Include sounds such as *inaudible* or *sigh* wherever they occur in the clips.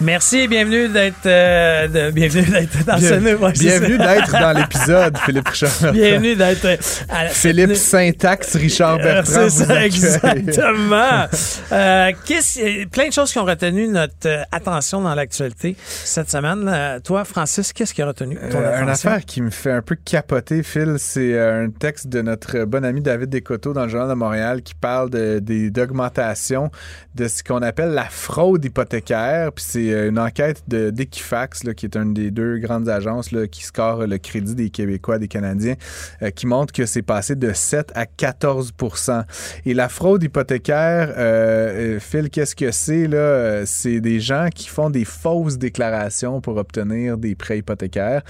Merci et bienvenue d'être euh, de- bienvenue d'être dans ce Bien- c'est bienvenue d'être dans l'épisode, *laughs* Philippe Richard. bienvenue d'être euh, à la- Philippe Syntaxe, Richard Euh, Bertrand. C'est ça, exactement. *laughs* Euh, qu'est-ce- plein de choses qui ont retenu notre attention dans l'actualité cette semaine. Toi, Francis, qu'est-ce qui a retenu ton Euh, une attention? affaire qui me fait un peu capoter, Phil, c'est un texte de notre bon ami David Descoteaux dans le Journal de Montréal qui parle de- des- d'augmentation de ce qu'on appelle la fraude hypothécaire. Puis c'est euh, une enquête de d'Equifax, qui est une des deux grandes agences qui score le crédit des Québécois, des Canadiens, euh, qui montre que c'est passé de 7 à 14 Et la fraude hypothécaire, euh, Phil, qu'est-ce que c'est? là? C'est des gens qui font des fausses déclarations pour obtenir des prêts hypothécaires.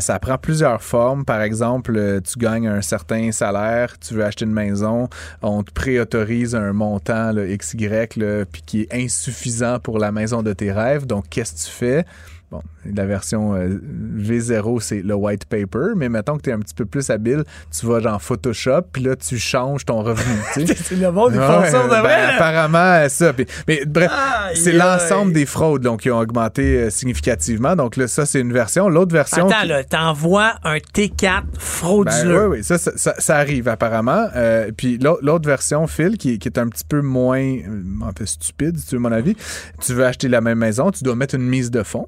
Ça prend plusieurs formes. Par exemple, tu gagnes un certain salaire, tu veux acheter une maison, on te préautorise un montant XY puis qui est insuffisant pour la maison de tes rêves. Donc, qu'est-ce que tu fais? Bon, la version euh, V0, c'est le white paper, mais mettons que tu es un petit peu plus habile, tu vas dans Photoshop, puis là, tu changes ton revenu. *laughs* C'est le monde, ils Ouais, font ça de ben, vrai. là. apparemment, euh, ça. Mais bref, c'est l'ensemble des fraudes donc, qui ont augmenté euh, significativement. Donc là, ça, c'est une version. L'autre version. Attends, qui- là, t'envoies un T4 Ben, frauduleux. oui, oui, ça, ça, ça- ça arrive apparemment. Euh, puis l'au- l'autre version, Phil, qui, qui est un petit peu moins, un peu stupide, si tu veux mon avis, tu veux acheter la même maison, tu dois mettre une mise de fonds.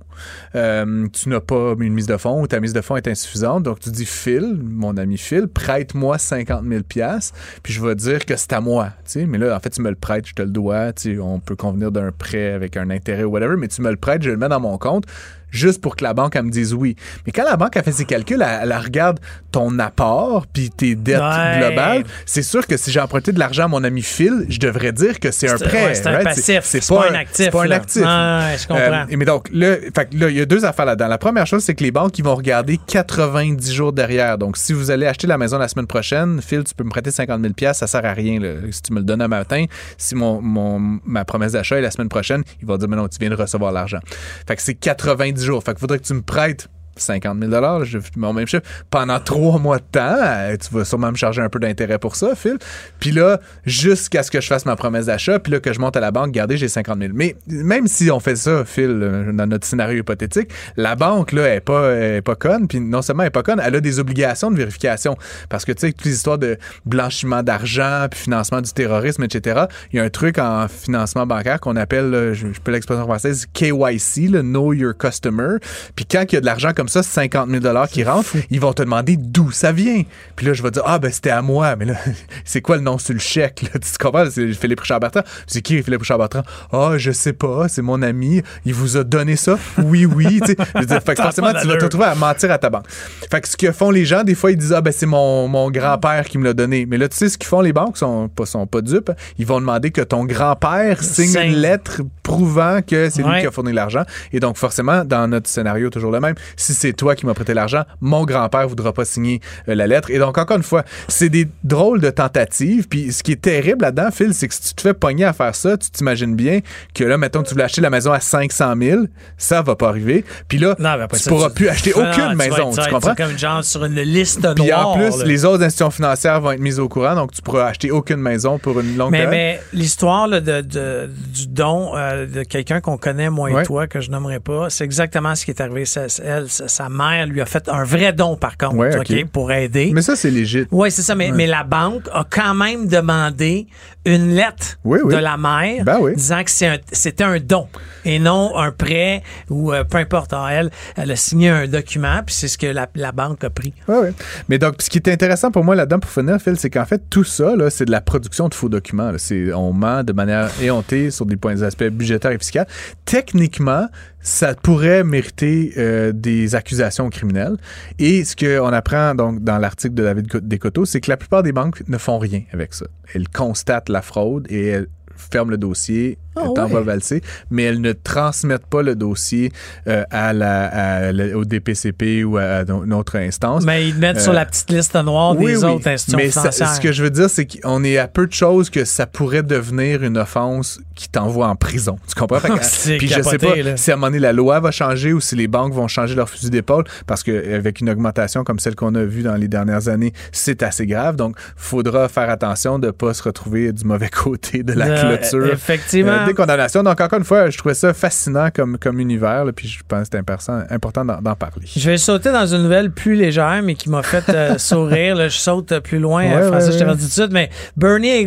Euh, tu n'as pas une mise de fonds ou ta mise de fonds est insuffisante. Donc tu dis, Phil, mon ami Phil, prête-moi 50 000 pièces puis je vais dire que c'est à moi. Mais là, en fait, tu me le prêtes, je te le dois. On peut convenir d'un prêt avec un intérêt ou whatever, mais tu me le prêtes, je le mets dans mon compte juste pour que la banque elle me dise oui. Mais quand la banque a fait ses calculs, elle, elle regarde ton apport puis tes dettes Ouais. globales. C'est sûr que si j'ai emprunté de l'argent à mon ami Phil, je devrais dire que c'est un prêt. ouais, c'est un passif, c'est pas un actif, C'est pas un actif. Je comprends. Euh, mais donc, là, il y a deux affaires là-dedans. La première chose, c'est que les banques, ils vont regarder 90 jours derrière. Donc, si vous allez acheter la maison la semaine prochaine, Phil, tu peux me prêter 50 000 ça sert à rien. là. Si tu me le donnes un matin, si mon, mon- ma promesse d'achat est la semaine prochaine, il va dire, mais non, tu viens de recevoir l'argent. Fait que c'est 90 jours. Fait faudrait que tu me prêtes 50 000 je mon même chiffre, pendant trois mois de temps. Euh, tu vas sûrement me charger un peu d'intérêt pour ça, Phil. Puis là, jusqu'à ce que je fasse ma promesse d'achat, puis là, que je monte à la banque, regardez, j'ai 50 000. Mais même si on fait ça, Phil, euh, dans notre scénario hypothétique, la banque, là, est pas, est pas conne. Puis non seulement elle est pas conne, elle a des obligations de vérification. Parce que, tu sais, toutes les histoires de blanchiment d'argent, puis financement du terrorisme, etc., il y a un truc en financement bancaire qu'on appelle, là, je, je peux l'expression française, KYC, le Know Your Customer. Puis quand il y a de l'argent comme ça, 50 000 qui rentre, ils vont te demander d'où ça vient. Puis là, je vais dire, ah, ben c'était à moi. Mais là, *laughs* c'est quoi le nom sur le chèque? Là? Tu te comprends? C'est Philippe Richard Bertrand. C'est qui Philippe Richard Bertrand? Ah, je sais pas, c'est mon ami. Il vous a donné ça? Oui, oui. tu sais. Je veux dire, fait que *laughs* forcément, tu vas te retrouver à mentir à ta banque. Fait que ce que font les gens, des fois, ils disent, ah, ben c'est mon, mon grand-père qui me l'a donné. Mais là, tu sais, ce qu'ils font les banques, sont pas, sont pas dupes. Ils vont demander que ton grand-père signe Signe. une lettre prouvant que c'est lui qui a fourni l'argent. Et donc, forcément, dans notre scénario, toujours le même, si c'est toi qui m'as prêté l'argent, mon grand-père voudra pas signer euh, la lettre. Et donc, encore une fois, c'est des drôles de tentatives. Puis, ce qui est terrible là-dedans, Phil, c'est que si tu te fais pogner à faire ça, tu t'imagines bien que là, mettons, tu voulais acheter la maison à 500 000, ça va pas arriver. Puis là, Non, mais après tu ça, pourras tu- plus acheter non, aucune tu maison. Tu être comprends? comme genre sur une liste Puis noire. en plus, là. les autres institutions financières vont être mises au courant, donc tu pourras acheter aucune maison pour une longue Mais, période. mais l'histoire de, de- du don euh, de quelqu'un qu'on connaît, moi et Ouais. toi, que je nommerai pas, c'est exactement ce qui est arrivé. Elle, sa mère lui a fait un vrai don, par contre, Ouais, pour aider. Mais ça, c'est légit. Oui, c'est ça, mais, mais la banque a quand même demandé une lettre Oui, oui. de la mère Ben oui. disant que un- c'était un, don et non un prêt ou euh, peu importe. Alors, elle, elle a signé un document, puis c'est ce que la, banque a pris. Oui, oui. Mais donc, ce qui est intéressant pour moi là-dedans, pour finir, Phil, c'est qu'en fait, tout ça, c'est de la production de faux documents. C'est, on ment de manière éhontée sur des points des aspects budgétaires et fiscaux. Techniquement, ça pourrait mériter euh, des accusations criminelles. Et ce qu'on apprend donc dans l'article de David Co- Descoteaux, c'est que la plupart des banques ne font rien avec ça. Elles constatent la fraude et elles ferment le dossier Ah t'envoie ouais. valser, mais elles ne transmettent pas le dossier euh, à la, à la- au DPCP ou à, une autre instance. Mais ils te mettent sur Euh, la petite liste noire des autres institutions Mais ça- ce que je veux dire, c'est qu'on est à peu de choses que ça pourrait devenir une offense qui t'envoie en prison. Tu comprends? Fait *laughs* que- C'est Puis je sais pas là. si à un moment donné la loi va changer ou si les banques vont changer leur fusil d'épaule, parce qu'avec une augmentation comme celle qu'on a vue dans les dernières années, c'est assez grave. Donc, faudra faire attention de pas se retrouver du mauvais *laughs* côté de la clôture. effectivement. euh, des condamnations. Donc, encore une fois, je trouvais ça fascinant comme, comme univers, là, puis je pense que c'est important, d'en parler. Je vais sauter dans une nouvelle plus légère, mais qui m'a fait euh, *laughs* sourire. là. Je saute plus loin. Ouais, euh, ouais, je t'avais ouais. dit tout de suite, mais Bernie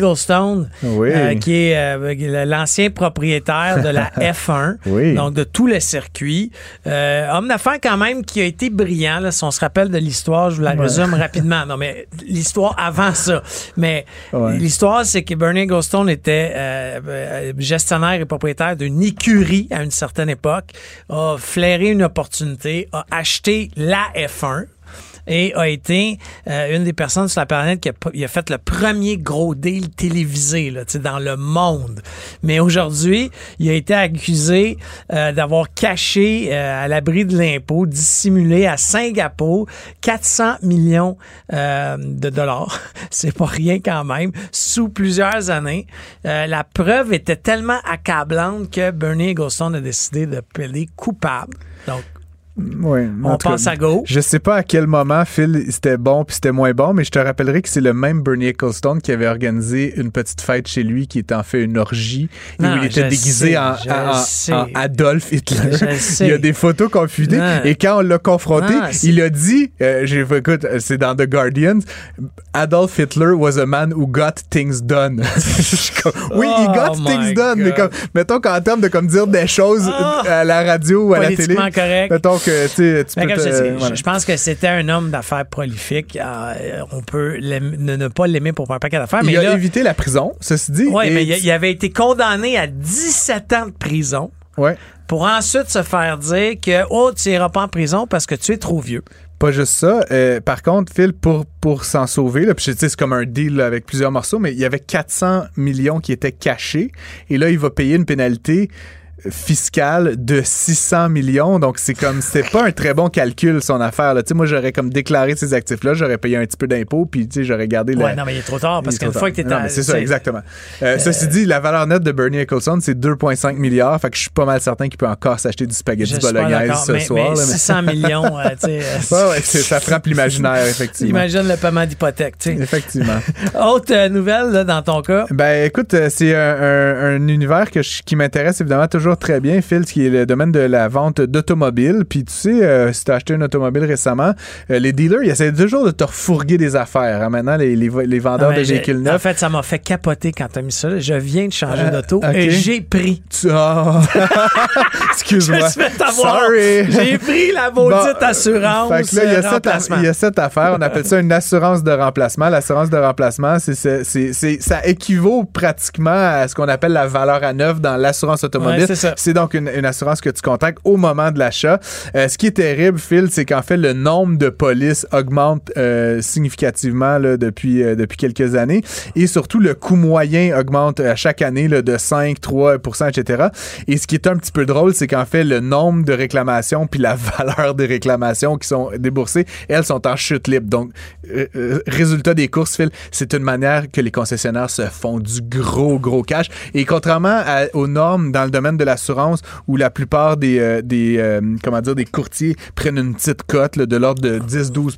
Oui. euh, qui est euh, l'ancien propriétaire de la *laughs* F1, Oui. donc de tout le circuit. Euh, homme d'affaires quand même qui a été brillant. Là, si on se rappelle de l'histoire, je vous la résume rapidement. Non, mais l'histoire avant ça. Mais l'histoire, c'est que Bernie Egglestone était euh, et propriétaire d'une écurie à une certaine époque, a flairé une opportunité, a acheté la F1 et a été euh, une des personnes sur la planète qui a, il a fait le premier gros deal télévisé là, dans le monde. Mais aujourd'hui, il a été accusé euh, d'avoir caché euh, à l'abri de l'impôt, dissimulé à Singapour 400 millions euh, de dollars. *laughs* C'est pas rien quand même, sous plusieurs années. Euh, la preuve était tellement accablante que Bernie Egglestone a décidé de plaider coupable. Donc, Oui, on cas, passe à go. Je sais pas à quel moment Phil c'était bon puis c'était moins bon, mais je te rappellerai que c'est le même Bernie Ecclestone qui avait organisé une petite fête chez lui qui était en fait une orgie et où il était déguisé sais, en, je en- en- sais. en Adolf Hitler. *laughs* Il y a des photos confidées Non. et quand on l'a confronté, Non, il a dit, euh, j'ai écoute, c'est dans The Guardian, Adolf Hitler was a man who got things done. *laughs* Oui, il Oh got my things done, mais God. comme mettons qu'en termes de comme dire des choses Ah. à la radio ou à la télé, correct. mettons que tu Mais peux je, dis, voilà. pense que c'était un homme d'affaires prolifique. Euh, on peut ne, ne pas l'aimer pour un paquet d'affaires. Mais il a là, évité la prison, ceci dit. et- mais il, il avait été condamné à 17 ans de prison Ouais. pour ensuite se faire dire que oh, tu iras pas en prison parce que tu es trop vieux. Pas juste ça. euh, par contre, Phil, pour, pour s'en sauver, là, puis c'est comme un deal là, avec plusieurs morceaux, mais il y avait 400 millions qui étaient cachés. Et là, il va payer une pénalité fiscale de 600 millions. Donc, c'est comme, c'était pas un très bon calcul, son affaire. Là. Moi, j'aurais comme déclaré ces actifs-là, j'aurais payé un petit peu d'impôts, puis j'aurais gardé la, Ouais, non, mais il est trop tard parce qu'une fois que tu es Non, mais c'est ça, exactement. Euh, Ceci dit, la valeur nette de Bernie Ecclestone, c'est 2,5 milliards. Fait que je suis pas mal certain qu'il peut encore s'acheter du spaghetti bolognaise ce mais, soir. mais là, mais- 600 millions, euh, tu sais, euh, *laughs* Ouais, ouais, c'est- ça frappe l'imaginaire, effectivement. Imagine le paiement d'hypothèque. tu sais. Effectivement. *laughs* Autre euh, nouvelle là, dans ton cas? Ben écoute, euh, c'est un, un- un univers que je- qui m'intéresse évidemment toujours très bien, Phil, qui est le domaine de la vente d'automobiles. Puis tu sais, euh, si tu as acheté une automobile récemment, euh, les dealers, ils essaient toujours de te refourguer des affaires. hein. Maintenant, les, les, les vendeurs de véhicules En neufs. fait, ça m'a fait capoter quand t'as mis ça. Je viens de changer Euh, d'auto et j'ai pris. Tu-. *laughs* Je Excuse-moi. Sorry. J'ai pris la maudite Bon, assurance. Fait que là, il y, a cette, il y a cette affaire, on appelle ça une assurance de remplacement. L'assurance de remplacement, c'est, c'est, c'est- c'est- ça équivaut pratiquement à ce qu'on appelle la valeur à neuf dans l'assurance automobile. Ouais, c'est donc une, une assurance que tu contactes au moment de l'achat. Euh, ce qui est terrible, Phil, c'est qu'en fait, le nombre de polices augmente euh, significativement là, depuis, euh, depuis quelques années. Et surtout, le coût moyen augmente à chaque année là, de 5, 3% etc. Et ce qui est un petit peu drôle, c'est qu'en fait, le nombre de réclamations puis la *laughs* valeur des réclamations qui sont déboursées, elles sont en chute libre. Donc, euh, euh, résultat des courses, Phil, c'est une manière que les concessionnaires se font du gros, gros cash. Et contrairement à- aux normes dans le domaine de l'assurance, où la plupart des, euh, des, euh, comment dire, des courtiers prennent une petite cote là, de l'ordre de 10-12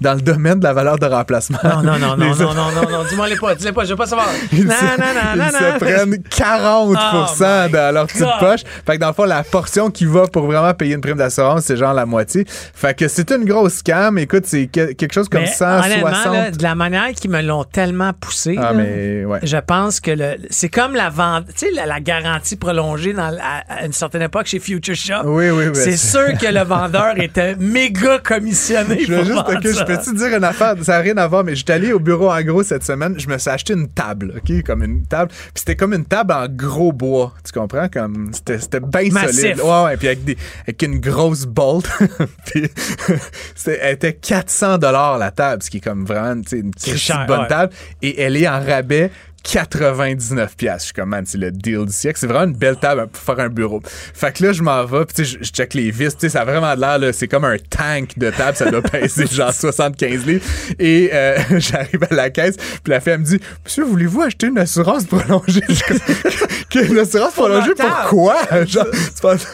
dans le domaine de la valeur de remplacement. Non, non, non, non, les non, non, non, non, dis-moi les pas, dis-les pas, je veux pas savoir. *laughs* ils, non, se, non, non, ils non, se non. prennent 40 Oh dans leur petite God. poche. Fait que dans le fond, la portion qui va pour vraiment payer une prime d'assurance, c'est genre la moitié. Fait que c'est une grosse scam. Écoute, c'est que- quelque chose comme Mais 160. honnêtement, là, de la manière qu'ils me l'ont tellement poussé, ah, là, mais ouais. je pense que le, c'est comme la vente, tu sais, la, la garantie prolongée dans, à, à une certaine époque chez Future Shop. Oui, oui, oui. C'est sûr que le vendeur était méga commissionné. Je veux juste, vendre ok, je peux-tu dire une affaire? Ça n'a rien à voir, mais j'étais allé au bureau en gros cette semaine. Je me suis acheté une table, ok? Comme une table. Puis c'était comme une table en gros bois. Tu comprends? Comme, c'était, c'était bien solide. Ouais, ouais. Puis avec, des, avec une grosse bolt. *laughs* puis c'était, elle était 400 la table, ce qui est comme vraiment, une C'est cher, bonne ouais. table. Et elle est en rabais 99 pièces. Je suis comme, man, c'est le deal du siècle. C'est vraiment une belle table pour faire un bureau. Fait que là, je m'en vais, puis je je check les vis, tu sais, ça a vraiment l'air, là, c'est comme un tank de table, ça doit *laughs* peser genre 75 livres. Et euh, *laughs* j'arrive à la caisse, puis la fille, elle me dit, Monsieur, voulez-vous acheter une assurance prolongée? *laughs* Une assurance prolongée, ma table. pourquoi? Genre, tu penses-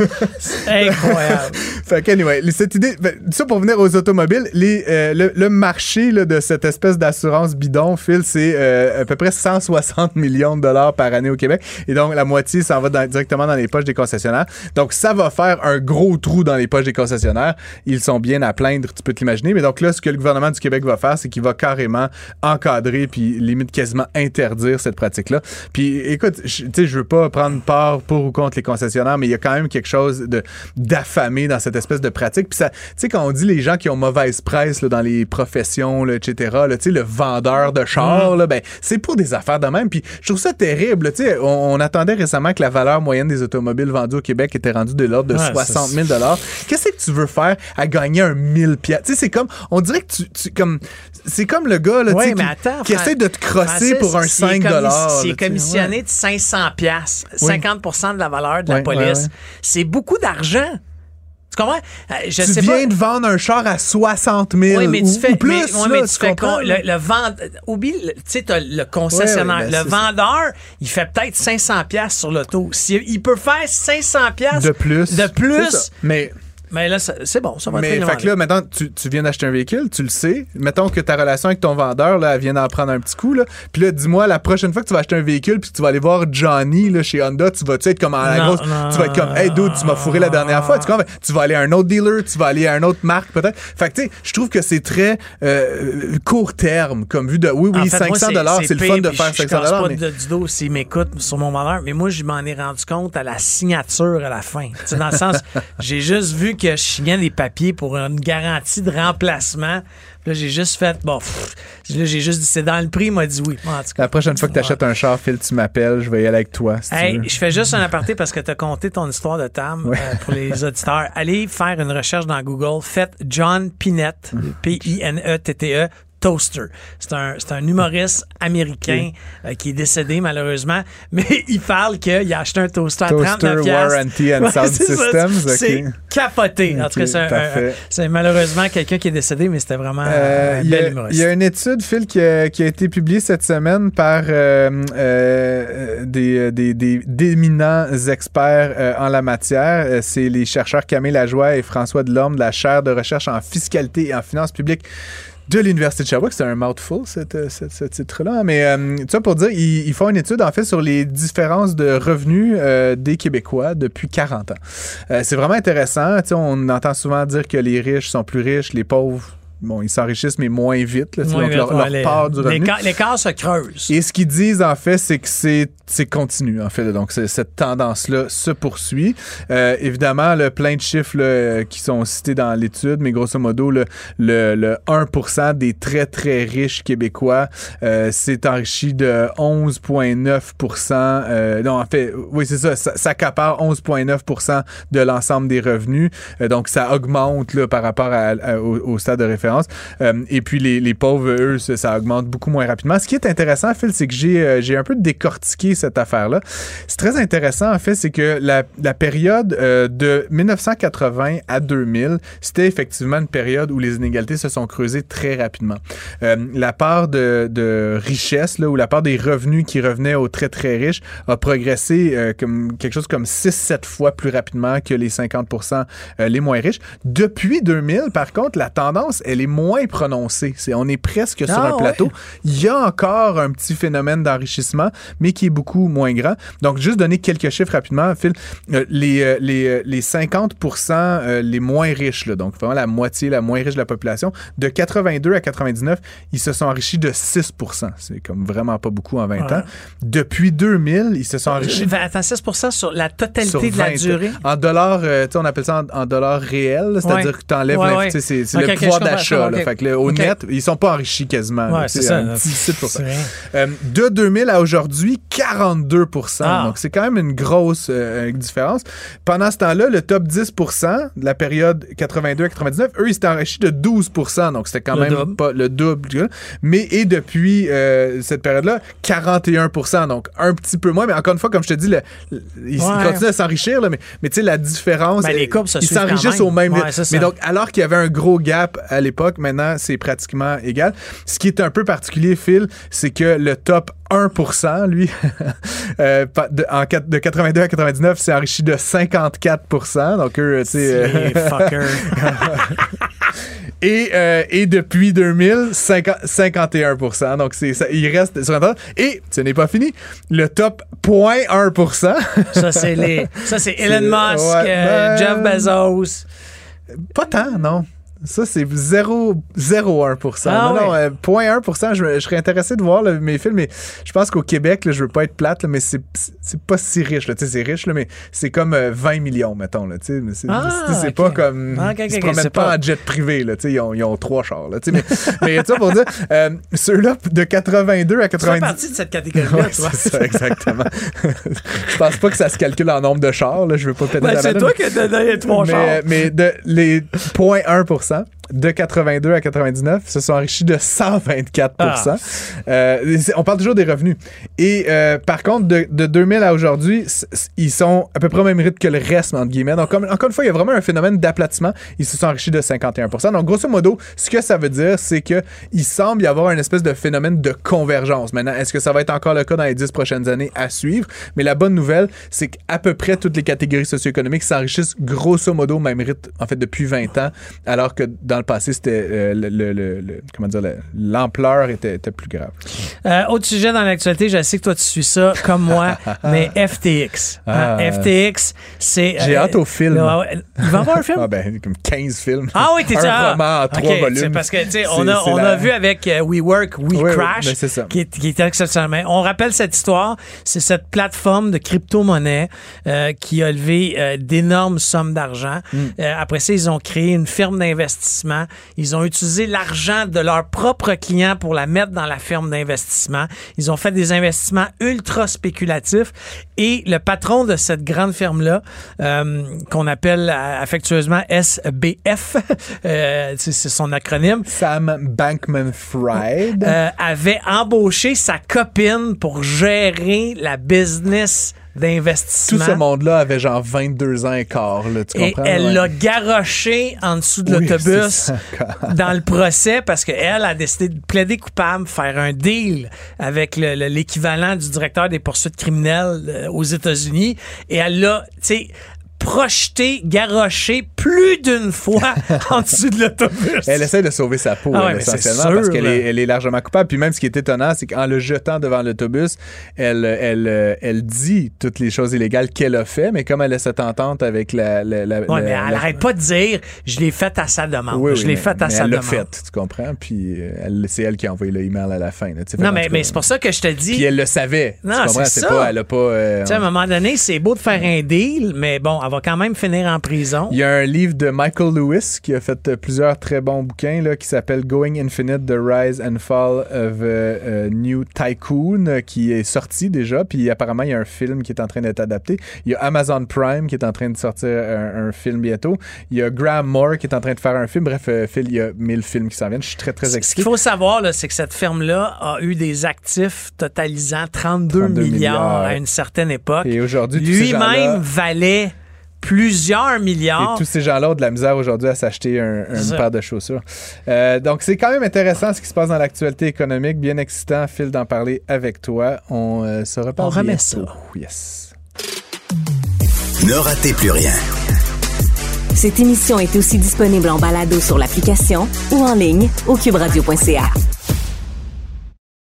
Incroyable. Fait anyway, cette idée, ben, ça pour venir aux automobiles, les, euh, le, marché là, de cette espèce d'assurance bidon, Phil, c'est euh, à peu près 160 millions de dollars par année au Québec. Et donc, la moitié s'en va directement dans les poches des concessionnaires. Donc, ça va faire un gros trou dans les poches des concessionnaires. Ils sont bien à plaindre, tu peux t'imaginer. Mais donc là, ce que le gouvernement du Québec va faire, c'est qu'il va carrément encadrer puis limite quasiment interdire cette pratique-là. Puis écoute, tu sais, je veux pas prendre part pour ou contre les concessionnaires, mais il y a quand même quelque chose d'affamé dans cette espèce de pratique. Puis ça, tu sais, quand on dit les gens qui ont mauvaise presse là, dans les professions, là, etc., là, tu sais, le vendeur de chars, là, ben, c'est pour des affaires de même. Puis je trouve ça terrible. Tu sais, on, on attendait récemment que la valeur moyenne des automobiles vendues au Québec était rendue de l'ordre de Ouais, 60 ça, 000 Qu'est-ce que tu veux faire à gagner un 1000 pièces? Tu sais, c'est comme, on dirait que tu, tu- comme, c'est comme le gars, là, mais qui, attends. qui Fran- essaie de te crosser pour un s'il est 5 commis- là, S'il est tu sais, commissionné ouais. de 500 pièces, Oui. 50 de la valeur de la police, c'est beaucoup d'argent. Tu comprends? Euh, Je tu sais viens pas. de vendre un char à 60 000 Oui, mais ou, tu fais, ou plus, mais, là, mais tu tu fais con- le, le vend, oublie, le- tu sais, le concessionnaire, ben, le ça. vendeur, il fait peut-être 500 pièces sur l'auto. Il peut faire 500 pièces de plus. de plus. Mais mais là, c'est bon, ça va Mais fait que là, maintenant, tu, tu viens d'acheter un véhicule, tu le sais. Mettons que ta relation avec ton vendeur, là, elle vient d'en prendre un petit coup, là. Puis là, dis-moi, la prochaine fois que tu vas acheter un véhicule, puis que tu vas aller voir Johnny, là, chez Honda, tu vas, tu sais, être comme à la Non, grosse. non, tu vas être comme, hey, dude, tu m'as fourré la dernière fois. Tu comprends? Tu vas aller à un autre dealer, tu vas aller à une autre marque, peut-être. Fait que, tu sais, je trouve que c'est très euh, court terme, comme vu de, oui, oui, En fait, moi, 500 dollars, c'est le fun de faire je- 500 Je pas mais- de- du dos s'il m'écoute sur mon vendeur, mais moi, je m'en ai rendu compte à la signature à la fin. Tu sais, dans le sens, *laughs* j'ai juste vu que je signais des papiers pour une garantie de remplacement. Puis là, j'ai juste fait, bon, pff, là, j'ai juste dit, c'est dans le prix, il m'a dit oui. En tout cas. La prochaine fois que tu achètes un char, Phil, tu m'appelles, je vais y aller avec toi. Si Hey, je fais juste un aparté parce que tu as compté ton histoire de Tam Ouais. euh, pour les *laughs* auditeurs. Allez faire une recherche dans Google. Faites John Pinette, P-I-N-E-T-T-E, Toaster. C'est un, un humoriste américain euh, qui est décédé malheureusement, *laughs* mais il parle qu'il a acheté un toaster à Toaster 39 piastres. Warranty and *laughs* Ouais, Sound. Systems. C'est capoté. En tout cas, c'est, malheureusement quelqu'un qui est décédé, mais c'était vraiment Euh, un Il y, a- bel il humoriste. y a une étude, Phil, qui a, qui a été publiée cette semaine par euh, euh, des, des, des- d'éminents experts euh, en la matière. Euh, C'est les chercheurs Camille Lajoie et François Delorme de la chaire de recherche en fiscalité et en finances publiques de l'Université de Sherbrooke. C'est un mouthful, euh, ce titre-là. Mais euh, tu vois, pour dire, ils, ils font une étude, en fait, sur les différences de revenus euh, des Québécois depuis 40 ans. Euh, c'est vraiment intéressant. Tu sais, on entend souvent dire que les riches sont plus riches, les pauvres, bon, ils s'enrichissent, mais moins vite. Là, Moins donc, leur, les- part du revenu. l'écart- se creuse. Et ce qu'ils disent, en fait, c'est que c'est c'est continu, en fait. Donc, cette tendance-là se poursuit. Euh, évidemment, le plein de chiffres là, euh, qui sont cités dans l'étude, mais grosso modo, le, le, le 1% des très, très riches Québécois euh, s'est enrichi de 11,9 euh, Non, en fait, oui, c'est ça. Ça s'accapare 11,9 de l'ensemble des revenus. Euh, donc, ça augmente là, par rapport à- à- au, au stade de référence. Euh, et puis, les, pauvres, eux, ça, augmente beaucoup moins rapidement. Ce qui est intéressant, Phil, c'est que j'ai euh, j'ai un peu décortiqué cette affaire-là. C'est très intéressant, en fait, c'est que la, période euh, de 1980 à 2000, c'était effectivement une période où les inégalités se sont creusées très rapidement. La part de, richesse, là, ou la part des revenus qui revenaient aux très, très riches a progressé comme quelque chose comme 6-7 fois plus rapidement que les 50% euh, les moins riches. Depuis 2000, par contre, la tendance, elle est moins prononcée. C'est, on est presque sur Ah, un plateau. Il y a encore un petit phénomène d'enrichissement, mais qui est beaucoup moins grand. Donc, juste donner quelques chiffres rapidement, Phil. Euh, les, euh, les, euh, les 50% euh, les moins riches, là, donc vraiment la moitié, la moins riche de la population, de 82 à 99, ils se sont enrichis de 6% C'est comme vraiment pas beaucoup en 20 Ouais. ans. Depuis 2000, ils se sont enrichis Attends, 6 sur la totalité sur de la 20. durée? En dollars, euh, tu sais, on appelle ça en, en dollars réels, c'est-à-dire Ouais. que tu enlèves Ouais, c'est, c'est Ok, le pouvoir d'achat d'achat. ok. là. Fait que là, au net, ils sont pas enrichis quasiment. Ouais, c'est ça. un petit ça. Euh, de 2000 à aujourd'hui, 42 Ah. Donc, c'est quand même une grosse euh, différence. Pendant ce temps-là, le top 10% de la période 82 à 99, eux, ils s'étaient enrichis de 12 Donc, c'était quand Le même double. pas le double. Mais, et depuis euh, cette période-là, 41 Donc, un petit peu moins. Mais encore une fois, comme je te dis, le- le- ils, Ouais. continuent à s'enrichir. Mais, mais tu sais, la différence. Ben, les se Ils s'enrichissent au même Ouais, ça. Mais donc, alors qu'il y avait un gros gap à l'époque, maintenant, c'est pratiquement égal. Ce qui est un peu particulier, Phil, c'est que le top 1%, lui, *laughs* euh, de, en, de 82 à 99, s'est enrichi de 54 Donc, eux, tu sais... euh, *laughs* et, euh, et depuis 2000, 50 51 Donc, c'est, ça, il reste sur un temps. Et, ce n'est pas fini, le top 0.1 Ça, c'est les. Ça, c'est *laughs* Elon Musk, ouais, euh, ben- Jeff Bezos. Pas tant, non. Ça, c'est 0,01 Ah Non, non, ouais. euh, 0.1 je, je serais intéressé de voir là, mes films, mais je pense qu'au Québec, là, je veux pas être plate, là, mais c'est pas si riche. C'est riche, là, mais c'est comme euh, 20 millions, mettons. Là, tu sais, mais c'est Ah, c'est pas comme. Ah, ok, ok, ils se promènent pas, pas- en jet privé. Là, ils, ont, ils ont trois chars. Là, mais *laughs* mais ça pour dire, euh, ceux-là, de 82 à Tu fais 90. partie de cette catégorie-là, Ouais, c'est ça, exactement. je pense pas que ça se calcule en nombre de chars. Là. Je veux pas péter Ben, c'est toi qui as donné ton char. mais, mais de, les 0.1 intéressant de 82 à 99 se sont enrichis de 124 Ah. Euh, On parle toujours des revenus. Et euh, par contre, de, de 2000 à aujourd'hui, ils sont à peu près au même rythme que le reste, entre guillemets. Donc, comme- encore une fois, il y a vraiment un phénomène d'aplatissement. Ils se sont enrichis de 51% Donc, grosso modo, ce que ça veut dire, c'est que il semble y avoir une espèce de phénomène de convergence. Maintenant, est-ce que ça va être encore le cas dans les 10 prochaines années à suivre? Mais la bonne nouvelle, c'est qu'à peu près toutes les catégories socio-économiques s'enrichissent grosso modo au même rythme, en fait, depuis 20 ans, alors que dans le passé, c'était euh, le, le- le- le- comment dire, le- l'ampleur était, était plus grave. Euh, autre sujet dans l'actualité, je sais que toi tu suis ça comme moi, *laughs* mais FTX. Hein, Ah. FTX, c'est. J'ai euh, hâte au film. il va y avoir un film? *laughs* Ah ben, comme 15 films. Ah oui, t'es *laughs* Un ah, roman en ok, trois c'est volumes. Parce que, tu sais, on a, on la- a vu avec WeWork, Oui, oui, WeCrash, ben, c'est ça. qui, est, qui est exceptionnellement. On rappelle cette histoire. C'est cette plateforme de crypto-monnaie euh, qui a levé d'énormes sommes d'argent. Euh, après ça, ils ont créé une firme d'investissement. Ils ont utilisé l'argent de leurs propres clients pour la mettre dans la firme d'investissement. Ils ont fait des investissements ultra spéculatifs. Et le patron de cette grande firme-là, euh, qu'on appelle affectueusement SBF, *laughs* euh, c'est c'est son acronyme, Sam Bankman-Fried. euh, avait embauché sa copine pour gérer la business Tout d'investissement. ce monde-là avait genre 22 ans et quart, là, tu Et comprends? elle Ouais. l'a garoché en dessous de Oui, l'autobus dans le procès parce qu'elle a décidé de plaider coupable, faire un deal avec le- le- l'équivalent du directeur des poursuites criminelles euh, aux États-Unis. Et elle l'a, tu sais, projeté, garoché plus d'une fois *laughs* en dessous de l'autobus. Elle essaie de sauver sa peau, Ah ouais, elle, essentiellement, sûr, parce qu'elle est, elle est largement coupable. Puis même ce qui est étonnant, c'est qu'en le jetant devant l'autobus, elle, elle, euh, elle dit toutes les choses illégales qu'elle a fait, mais comme elle a cette entente avec la... la, la- Ouais, la- mais elle la- arrête pas de dire je l'ai fait à sa demande. Oui, oui, je l'ai mais- fait à mais sa elle l'a demande. fait, tu comprends? Puis euh, c'est elle qui a envoyé le email à la fin. là, Non, mais, c'est pour ça que je te dis. Puis elle le savait. Non, tu comprends? c'est pas, elle a pas... euh, Tu sais, à un moment donné, c'est beau de faire un deal, mais bon, va quand même finir en prison. Il y a un livre de Michael Lewis qui a fait euh, plusieurs très bons bouquins là, qui s'appelle Going Infinite: The Rise and Fall of a, a New Tycoon euh, qui est sorti déjà. Puis apparemment, il y a un film qui est en train d'être adapté. Il y a Amazon Prime qui est en train de sortir un, un film bientôt. Il y a Graham Moore qui est en train de faire un film. Bref, euh, Phil, il y a mille films qui s'en viennent. Je suis très, très Ce excité. qu'il faut savoir, c'est que cette firme-là a eu des actifs totalisant 32, 32 milliards, milliards. à une certaine époque. Et aujourd'hui, Lui-même valait plusieurs Et milliards. tous ces gens-là ont de la misère aujourd'hui à s'acheter un- une paire de chaussures. Euh, donc, c'est quand même intéressant ce qui se passe dans l'actualité économique. Bien excitant, Phil, d'en parler avec toi. On euh, se reparle On remet bientôt. ça. Yes. Ne ratez plus rien. Cette émission est aussi disponible en balado sur l'application ou en ligne au cuberadio.ca.